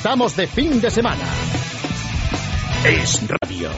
Estamos de fin de semana. Es Radio.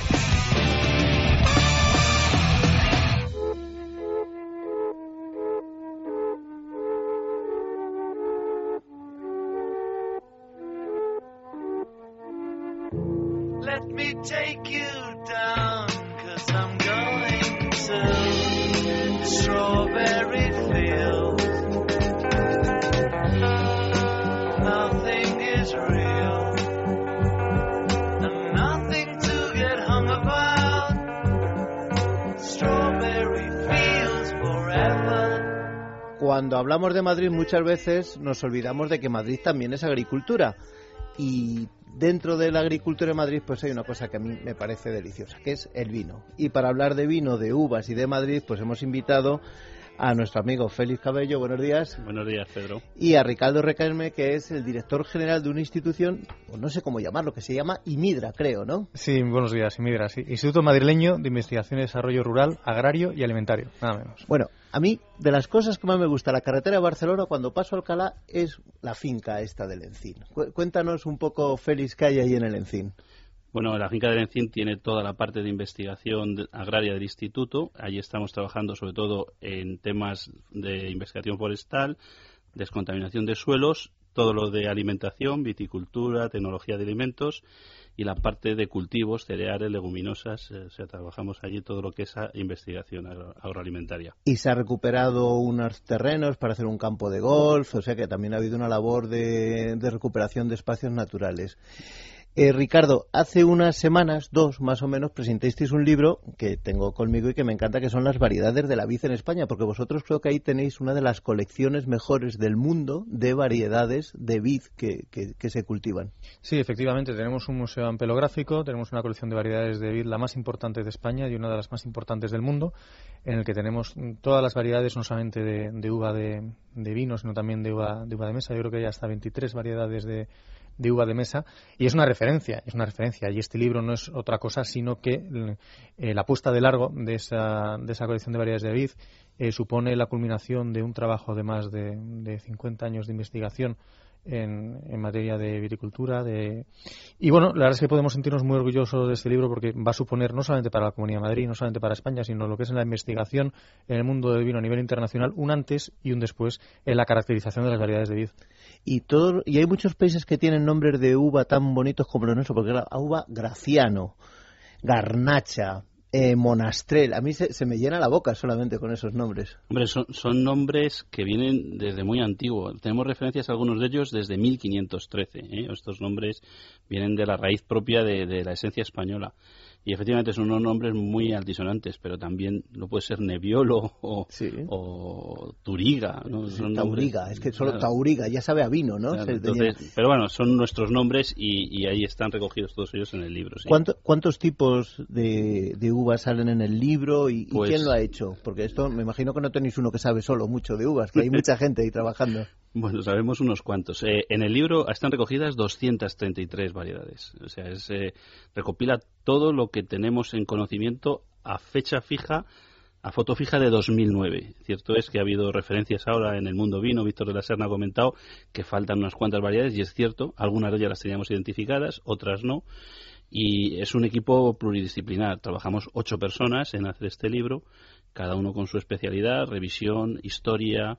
Cuando hablamos de Madrid muchas veces nos olvidamos de que Madrid también es agricultura. Y dentro de la agricultura de Madrid pues hay una cosa que a mí me parece deliciosa, que es el vino. Y para hablar de vino, de uvas y de Madrid, pues hemos invitado a nuestro amigo Félix Cabello, buenos días, Buenos días, Pedro. y a Ricardo Recaerme, que es el director general de una institución, o no sé cómo llamarlo, que se llama IMIDRA, creo, ¿no? Sí, buenos días, Imidra. Sí. Instituto Madrileño de Investigación y Desarrollo Rural, Agrario y Alimentario, nada menos. Bueno, a mí, de las cosas que más me gusta la carretera de Barcelona cuando paso a Alcalá es la finca esta del Encín. Cu- Cuéntanos un poco, Félix, qué hay ahí en el Encín. Bueno, la finca del Encín tiene toda la parte de investigación de- agraria del instituto. Allí estamos trabajando sobre todo en temas de investigación forestal, descontaminación de suelos, todo lo de alimentación, viticultura, tecnología de alimentos y la parte de cultivos, cereales, leguminosas. eh, o sea, trabajamos allí todo lo que es investigación agro- agroalimentaria. Y se ha recuperado unos terrenos para hacer un campo de golf, o sea que también ha habido una labor de, de recuperación de espacios naturales. Eh, Ricardo, hace unas semanas, dos más o menos, presentasteis un libro que tengo conmigo y que me encanta, que son las variedades de la vid en España, porque vosotros creo que ahí tenéis una de las colecciones mejores del mundo de variedades de vid que, que- que se cultivan. Sí, efectivamente, tenemos un museo ampelográfico, tenemos una colección de variedades de vid, la más importante de España y una de las más importantes del mundo, en el que tenemos mm, todas las variedades, no solamente de, de uva de, de vino, sino también de uva, de uva de mesa. Yo creo que hay hasta 23 variedades de, uva de mesa y es una referencia, es una referencia. Y este libro no es otra cosa sino que eh, la puesta de largo de esa, de esa colección de variedades de vid eh, supone la culminación de un trabajo de más de, de 50 años de investigación en, materia de viticultura. De... Y bueno, la verdad es que podemos sentirnos muy orgullosos de este libro porque va a suponer no solamente para la Comunidad de Madrid, no solamente para España, sino lo que es en la investigación en el mundo del vino a nivel internacional, un antes y un después en la caracterización de las variedades de vid. Y, todo, y hay muchos países que tienen nombres de uva tan bonitos como los nuestros, porque la uva Graciano, Garnacha, eh, Monastrell, a mí se, se me llena la boca solamente con esos nombres. Hombre, son, son nombres que vienen desde muy antiguo. Tenemos referencias a algunos de ellos desde 1513. ¿eh? Estos nombres vienen de la raíz propia de, de la esencia española. Y efectivamente son unos nombres muy altisonantes, pero también no puede ser Nebbiolo o, Sí. o Turiga. ¿no? Son Tauriga, nombres- es que solo claro, Tauriga, ya sabe a vino, ¿no? claro, entonces, pero bueno, son nuestros nombres y, y ahí están recogidos todos ellos en el libro. sí. ¿Cuánto- ¿Cuántos tipos de, de uvas salen en el libro y, y Pues- quién lo ha hecho? Porque esto me imagino que no tenéis uno que sabe solo mucho de uvas, que hay mucha gente ahí trabajando. Bueno, sabemos unos cuantos. Eh, en el libro están recogidas 233 variedades. O sea, es, eh, recopila todo lo que tenemos en conocimiento a fecha fija, a foto fija de 2009. Cierto es que ha habido referencias ahora en el mundo vino. Víctor de la Serna ha comentado que faltan unas cuantas variedades y es cierto, algunas de ellas las teníamos identificadas, otras no. Y es un equipo pluridisciplinar. Trabajamos ocho personas en hacer este libro, cada uno con su especialidad, revisión, historia,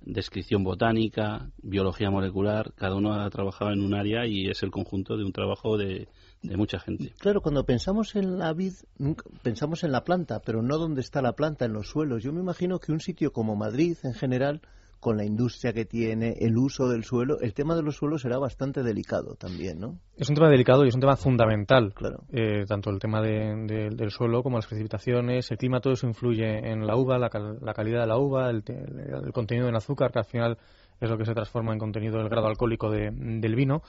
descripción botánica, biología molecular, cada uno ha trabajado en un área y es el conjunto de un trabajo de, de mucha gente. Claro, cuando pensamos en la vid, pensamos en la planta, pero no dónde está la planta, en los suelos. Yo me imagino que un sitio como Madrid, en general, con la industria que tiene, el uso del suelo, el tema de los suelos será bastante delicado también, ¿no? Es un tema delicado y es un tema fundamental. Claro. Eh, tanto el tema de- de- del suelo como las precipitaciones, el clima, todo eso influye en la uva, la, cal- la calidad de la uva, el, el contenido en azúcar, que al final es lo que se transforma en contenido del grado alcohólico de- del vino.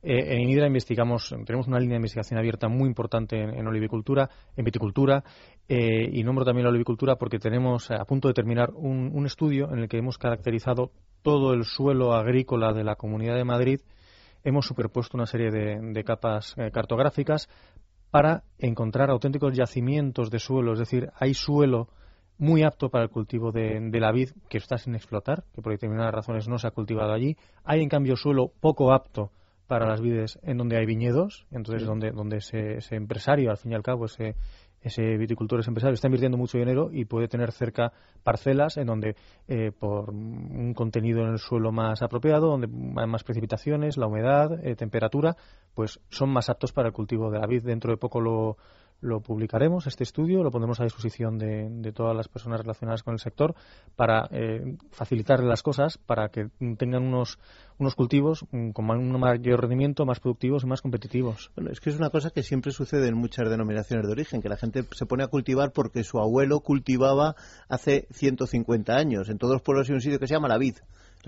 Eh, en INIDRA investigamos, tenemos una línea de investigación abierta muy importante en, olivicultura, en viticultura, eh, y nombro también la olivicultura porque tenemos a punto de terminar un, estudio en el que hemos caracterizado todo el suelo agrícola de la Comunidad de Madrid hemos superpuesto una serie de, capas eh, cartográficas para encontrar auténticos yacimientos de suelo, es decir, hay suelo muy apto para el cultivo de la vid que está sin explotar, que por determinadas razones no se ha cultivado allí. Hay, en cambio, suelo poco apto para las vides en donde hay viñedos, entonces donde, donde ese, ese empresario, al fin y al cabo, ese, ese viticultor, ese empresario, está invirtiendo mucho dinero y puede tener cerca parcelas en donde, eh, por un contenido en el suelo más apropiado, donde hay más precipitaciones, la humedad, eh, temperatura, pues son más aptos para el cultivo de la vid. Dentro de poco lo, lo publicaremos, este estudio, lo pondremos a disposición de, de todas las personas relacionadas con el sector para eh, facilitarle las cosas, para que tengan unos, unos cultivos mm, con un mayor rendimiento, más productivos y más competitivos. Bueno, es que es una cosa que siempre sucede en muchas denominaciones de origen, que la gente se pone a cultivar porque su abuelo cultivaba hace 150 años. En todos los pueblos hay un sitio que se llama La Vid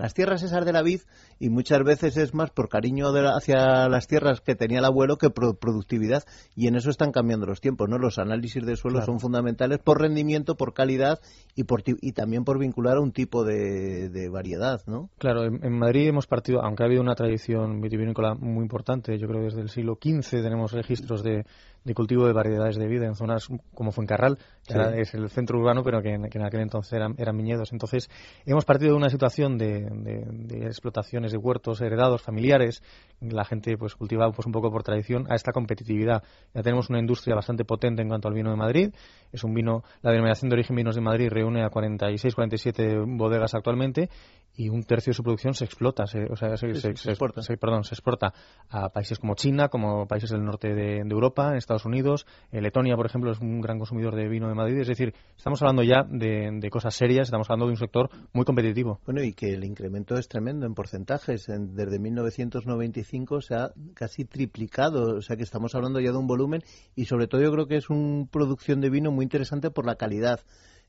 las tierras esas de la vid y muchas veces es más por cariño de la- hacia las tierras que tenía el abuelo que por productividad y en eso están cambiando los tiempos no los análisis de suelo Claro. son fundamentales por rendimiento por calidad y por y también por vincular a un tipo de, de variedad no Claro, en, en Madrid hemos partido, aunque ha habido una tradición vitivinícola muy importante, yo creo que desde el siglo XV tenemos registros de, de cultivo de variedades de vida en zonas como Fuencarral, que Sí. ahora es el centro urbano, pero que en, que en aquel entonces eran, eran viñedos. Entonces, hemos partido de una situación de, de- de explotaciones de huertos heredados, familiares, la gente pues cultivaba pues un poco por tradición, a esta competitividad. Ya tenemos una industria bastante potente en cuanto al vino de Madrid, es un vino, la denominación de origen vinos de Madrid reúne a 46, 47 bodegas actualmente y un tercio de su producción se explota, se, o sea, se, Sí, se- sí, se exporta. se- perdón, se exporta a países como China, como países del norte de, de Europa, en Estados Unidos, eh, Letonia, por ejemplo, es un gran consumidor de vino de Madrid, es decir, estamos hablando ya de, de cosas serias, estamos hablando de un sector muy competitivo. Bueno, y que el incremento es tremendo en porcentajes. En- desde 1995 se ha casi triplicado. O sea que estamos hablando ya de un volumen y sobre todo yo creo que es una producción de vino muy interesante por la calidad.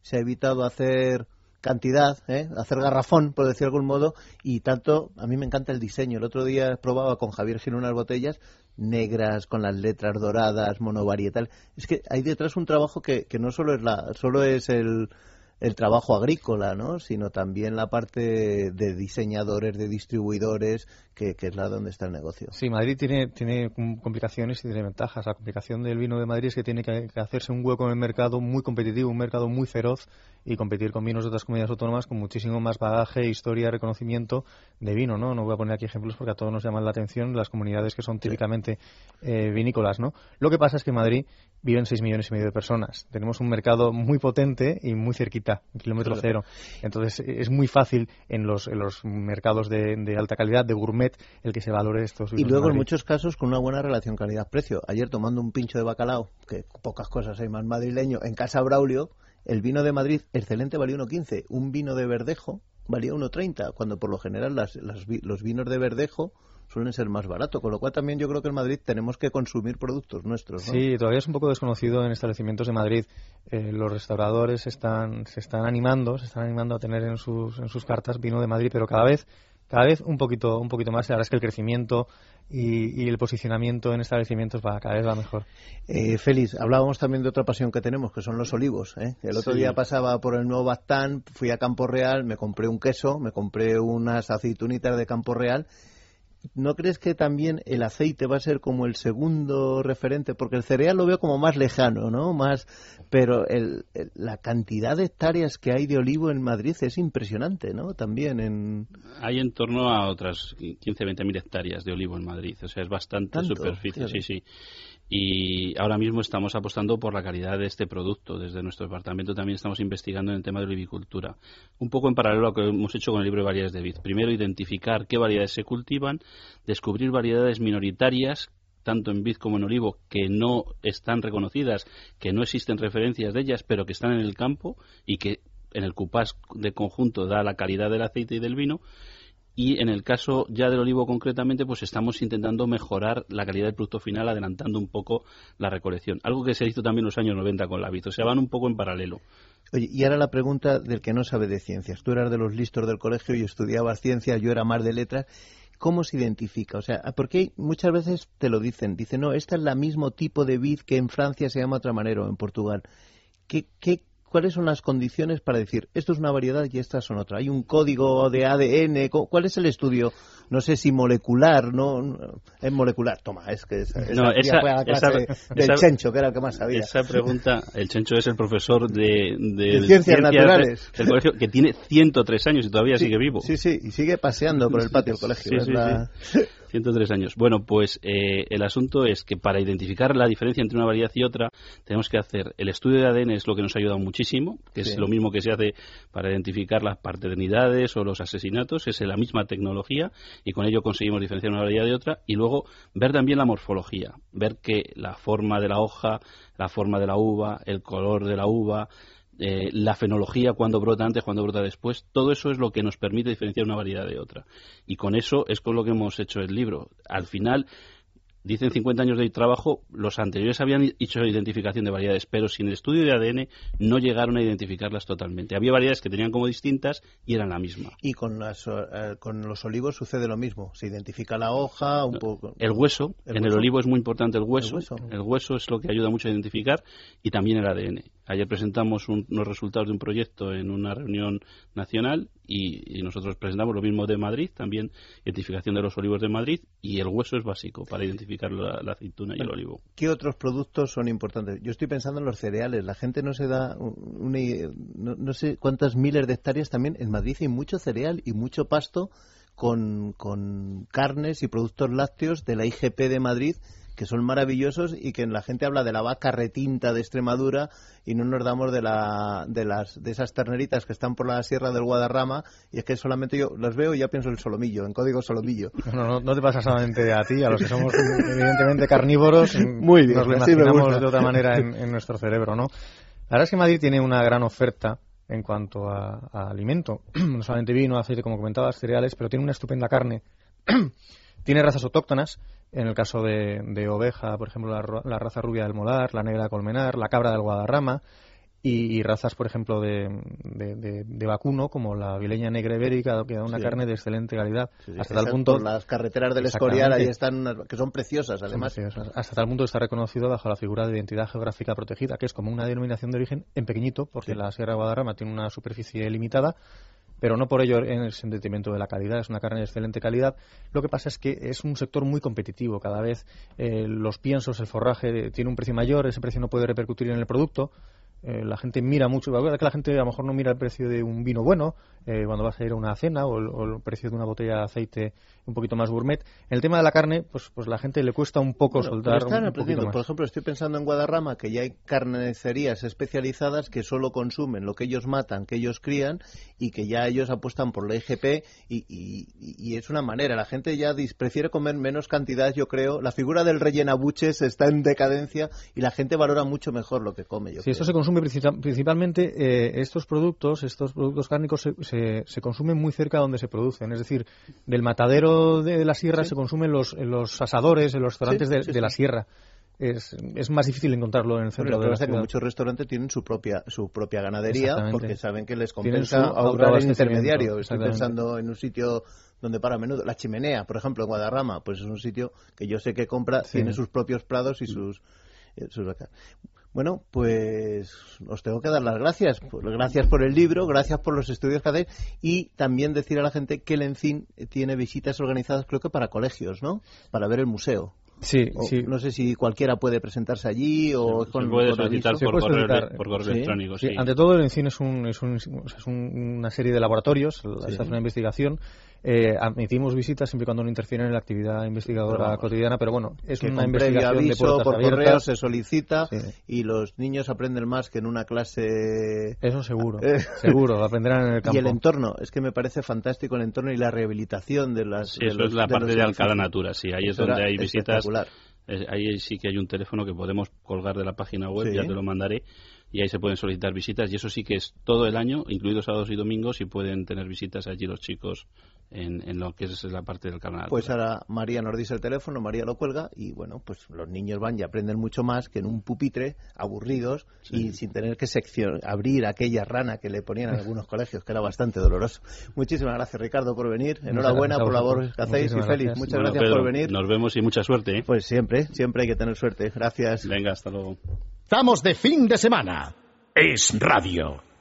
Se ha evitado hacer cantidad, ¿eh? hacer garrafón, por decir de algún modo, y tanto, a mí me encanta el diseño. El otro día probaba con Javier Gil unas botellas negras, con las letras doradas, monovarietal. Es que hay detrás un trabajo que, que no solo es, la, solo es el, el trabajo agrícola, ¿no? sino también la parte de diseñadores, de distribuidores, que, que es la donde está el negocio. Sí, Madrid tiene, tiene com- complicaciones y tiene ventajas. La complicación del vino de Madrid es que tiene que, que hacerse un hueco en el mercado muy competitivo, un mercado muy feroz y competir con vinos de otras comunidades autónomas con muchísimo más bagaje, historia, reconocimiento de vino, ¿no? No voy a poner aquí ejemplos porque a todos nos llaman la atención las comunidades que son típicamente eh, vinícolas, ¿no? Lo que pasa es que en Madrid viven 6 millones y medio de personas. Tenemos un mercado muy potente y muy cerquita, kilómetro Claro. cero. Entonces eh, es muy fácil en los, en los mercados de, de alta calidad, de gourmet, el que se valore estos Y luego en muchos casos con una buena relación calidad-precio. Ayer tomando un pincho de bacalao, que pocas cosas hay más madrileño, en Casa Braulio, el vino de Madrid excelente valía 1,15. Un vino de Verdejo valía 1,30, cuando por lo general las- las los vinos de Verdejo suelen ser más baratos. Con lo cual también yo creo que en Madrid tenemos que consumir productos nuestros. ¿no? Sí, todavía es un poco desconocido en establecimientos de Madrid. Eh, los restauradores están, se están animando, se están animando a tener en sus, en sus cartas vino de Madrid, pero cada vez, cada vez un poquito, un poquito más. La verdad es que el crecimiento y, y el posicionamiento en establecimientos va cada vez va mejor. Eh, Félix, hablábamos también de otra pasión que tenemos, que son los olivos. ¿eh? El otro Sí. día pasaba por el nuevo Bastán, fui a Campo Real, me compré un queso, me compré unas aceitunitas de Campo Real. ¿No crees que también el aceite va a ser como el segundo referente? Porque el cereal lo veo como más lejano, ¿no? Más, pero el- el- la cantidad de hectáreas que hay de olivo en Madrid es impresionante, ¿no? También en... Hay en torno a otras 15, 20 mil hectáreas de olivo en Madrid. O sea, es bastante ¿Tanto? superficie, Fíjate. sí, sí. Y ahora mismo estamos apostando por la calidad de este producto. Desde nuestro departamento también estamos investigando en el tema de la olivicultura. Un poco en paralelo a lo que hemos hecho con el libro de variedades de vid. Primero, identificar qué variedades se cultivan, descubrir variedades minoritarias tanto en vid como en olivo, que no están reconocidas, que no existen referencias de ellas, pero que están en el campo y que en el cupás de conjunto da la calidad del aceite y del vino. Y en el caso ya del olivo concretamente, pues estamos intentando mejorar la calidad del producto final, adelantando un poco la recolección. Algo que se hizo también en los años 90 con la vid. O sea, van un poco en paralelo. Oye, y ahora la pregunta del que no sabe de ciencias. Tú eras de los listos del colegio y estudiabas ciencias, yo era más de letras. ¿Cómo se identifica? O sea, porque muchas veces te lo dicen. Dicen, no, esta es la mismo tipo de vid que en Francia se llama otra manera o en Portugal. ¿Qué, qué, ¿Cuáles son las condiciones para decir esto es una variedad y estas son otra? ¿Hay un código de ADN? ¿Cu- ¿Cuál es el estudio? No sé si molecular, ¿no? Es molecular. Toma, es que esa, esa No, esa- fue a la esa- clase del Chencho, que era el que más sabía. Esa pregunta, el Chencho es el profesor de, de, De ciencias naturales. del colegio, que tiene 103 años y todavía Sí, sigue vivo. Sí, sí, y sigue paseando por el patio del colegio. Sí, sí, la- 103 años. Bueno, pues eh, el asunto es que para identificar la diferencia entre una variedad y otra, tenemos que hacer el estudio de ADN, es lo que nos ha ayudado muchísimo, que Sí. es lo mismo que se hace para identificar las paternidades o los asesinatos, es la misma tecnología y con ello conseguimos diferenciar una variedad de otra y luego ver también la morfología, ver que la forma de la hoja, la forma de la uva, el color de la uva, eh, la fenología, cuando brota antes, cuando brota después, todo eso es lo que nos permite diferenciar una variedad de otra. Y con eso es con lo que hemos hecho el libro. Al final, dicen 50 años de trabajo, los anteriores habían hecho identificación de variedades, pero sin el estudio de ADN no llegaron a identificarlas totalmente. Había variedades que tenían como distintas y eran la misma. Y con, las, eh, con los olivos sucede lo mismo. Se identifica la hoja, un poco. El hueso, El en el olivo es muy importante el hueso. El hueso. El hueso es lo que ayuda mucho a identificar y también el ADN. Ayer presentamos un- unos resultados de un proyecto en una reunión nacional y, y nosotros presentamos lo mismo de Madrid, también identificación de los olivos de Madrid y el hueso es básico para identificar la, la aceituna y el olivo. ¿Qué otros productos son importantes? Yo estoy pensando en los cereales. La gente no se da una no, no sé cuántas miles de hectáreas también. En Madrid hay mucho cereal y mucho pasto con, con carnes y productos lácteos de la IGP de Madrid que son maravillosos y que la gente habla de la vaca retinta de Extremadura y no nos damos de la de las de esas terneritas que están por la sierra del Guadarrama y es que solamente yo las veo y ya pienso en solomillo, en código solomillo. No, no, no te pasa solamente a ti, a los que somos evidentemente carnívoros. Muy bien, Nos lo imaginamos de otra manera en, en nuestro cerebro, ¿no? La verdad es que Madrid tiene una gran oferta en cuanto a, a alimento. No solamente vino, aceite, como comentabas, cereales, pero tiene una estupenda carne. tiene razas autóctonas, en el caso de, de oveja, por ejemplo, la, la raza rubia del molar, la negra colmenar, la cabra del guadarrama, y, y razas, por ejemplo, de, de, de- de vacuno, como la vileña negra ibérica, que da una Sí. carne de excelente calidad. Sí, hasta tal punto las carreteras del. Escorial ahí están unas- que son preciosas son además preciosas. Hasta tal punto está reconocido bajo la figura de identidad geográfica protegida, que es como una denominación de origen en pequeñito, porque la Sierra de Guadarrama tiene una superficie limitada, pero no por ello en detrimento de la calidad, es una carne de excelente calidad. Lo que pasa es que es un sector muy competitivo, cada vez eh, los piensos, el forraje tiene un precio mayor, ese precio no puede repercutir en el producto. Eh, la gente mira mucho, la verdad que la gente a lo mejor no mira el precio de un vino bueno eh, cuando vas a ir a una cena o el, o el precio de una botella de aceite un poquito más gourmet. En el tema de la carne, pues, pues la gente le cuesta un poco Bueno, soltar un poquito más. Por ejemplo, estoy pensando en Guadarrama, que ya hay carnicerías especializadas que solo consumen lo que ellos matan, que ellos crían, y que ya ellos apuestan por la IGP, y, y- y es una manera. La gente ya prefiere comer menos cantidad, yo creo. La figura del rellenabuches está en decadencia y la gente valora mucho mejor lo que come, yo Sí, creo. se consume principal- principalmente, eh, estos productos, estos productos cárnicos se, se, se consumen muy cerca de donde se producen. Es decir, del matadero de la sierra Sí. se consumen los, en los asadores, en los restaurantes Sí, de, la sierra. Es, es más difícil encontrarlo en el centro lo que de la pasa es que ciudad. muchos restaurantes tienen su propia su propia ganadería porque saben que les compensa ahorrar autoabastecimiento, intermediario. Estoy pensando en un sitio donde para a menudo la chimenea, por ejemplo, en Guadarrama, pues es un sitio que yo sé que compra, Sí. tiene sus propios prados y sus, eh, sus bueno, pues os tengo que dar las gracias. Pues Gracias por el libro, gracias por los estudios que hacéis y también decir a la gente que el ENCIN tiene visitas organizadas creo que para colegios, ¿no? Para ver el museo. Sí, O sí. No sé si cualquiera puede presentarse allí o Se con puede con solicitar por Se puede correo, solicitar. por correo Sí. electrónico. Sí, Sí. Ante todo, el ENCIN es, un, es, un, es un- una serie de laboratorios, se hace una investigación. Eh, admitimos visitas siempre y cuando no interfieren en la actividad investigadora Pero cotidiana, pero bueno, es que una investigación de puertas por abiertas. correo se solicita Sí. y los niños aprenden más que en una clase Eso seguro, Eh. seguro, aprenderán en el campo. y el entorno es que me parece fantástico el entorno y la rehabilitación de las Sí, de eso los- es la de parte de Alcalá. Natura, sí, ahí es era donde hay visitas. Ahí sí que hay un teléfono que podemos colgar de la página web, Sí. ya te lo mandaré, y ahí se pueden solicitar visitas, y eso sí que es todo el año, incluidos sábados y domingos, y pueden tener visitas allí los chicos en, en lo que es la parte del canal. Pues ahora María nos dice el teléfono, María lo cuelga y bueno, pues los niños van y aprenden mucho más que en un pupitre, aburridos y sin tener que sección, abrir aquella rana que le ponían en algunos colegios, que era bastante doloroso. Muchísimas gracias Ricardo por venir, enhorabuena por la labor que hacéis y gracias. muchas Bueno, gracias Pedro, por venir. Nos vemos y mucha suerte. ¿eh? Pues siempre, siempre hay que tener suerte. Gracias. Venga, hasta luego. Estamos de fin de semana. Es radio.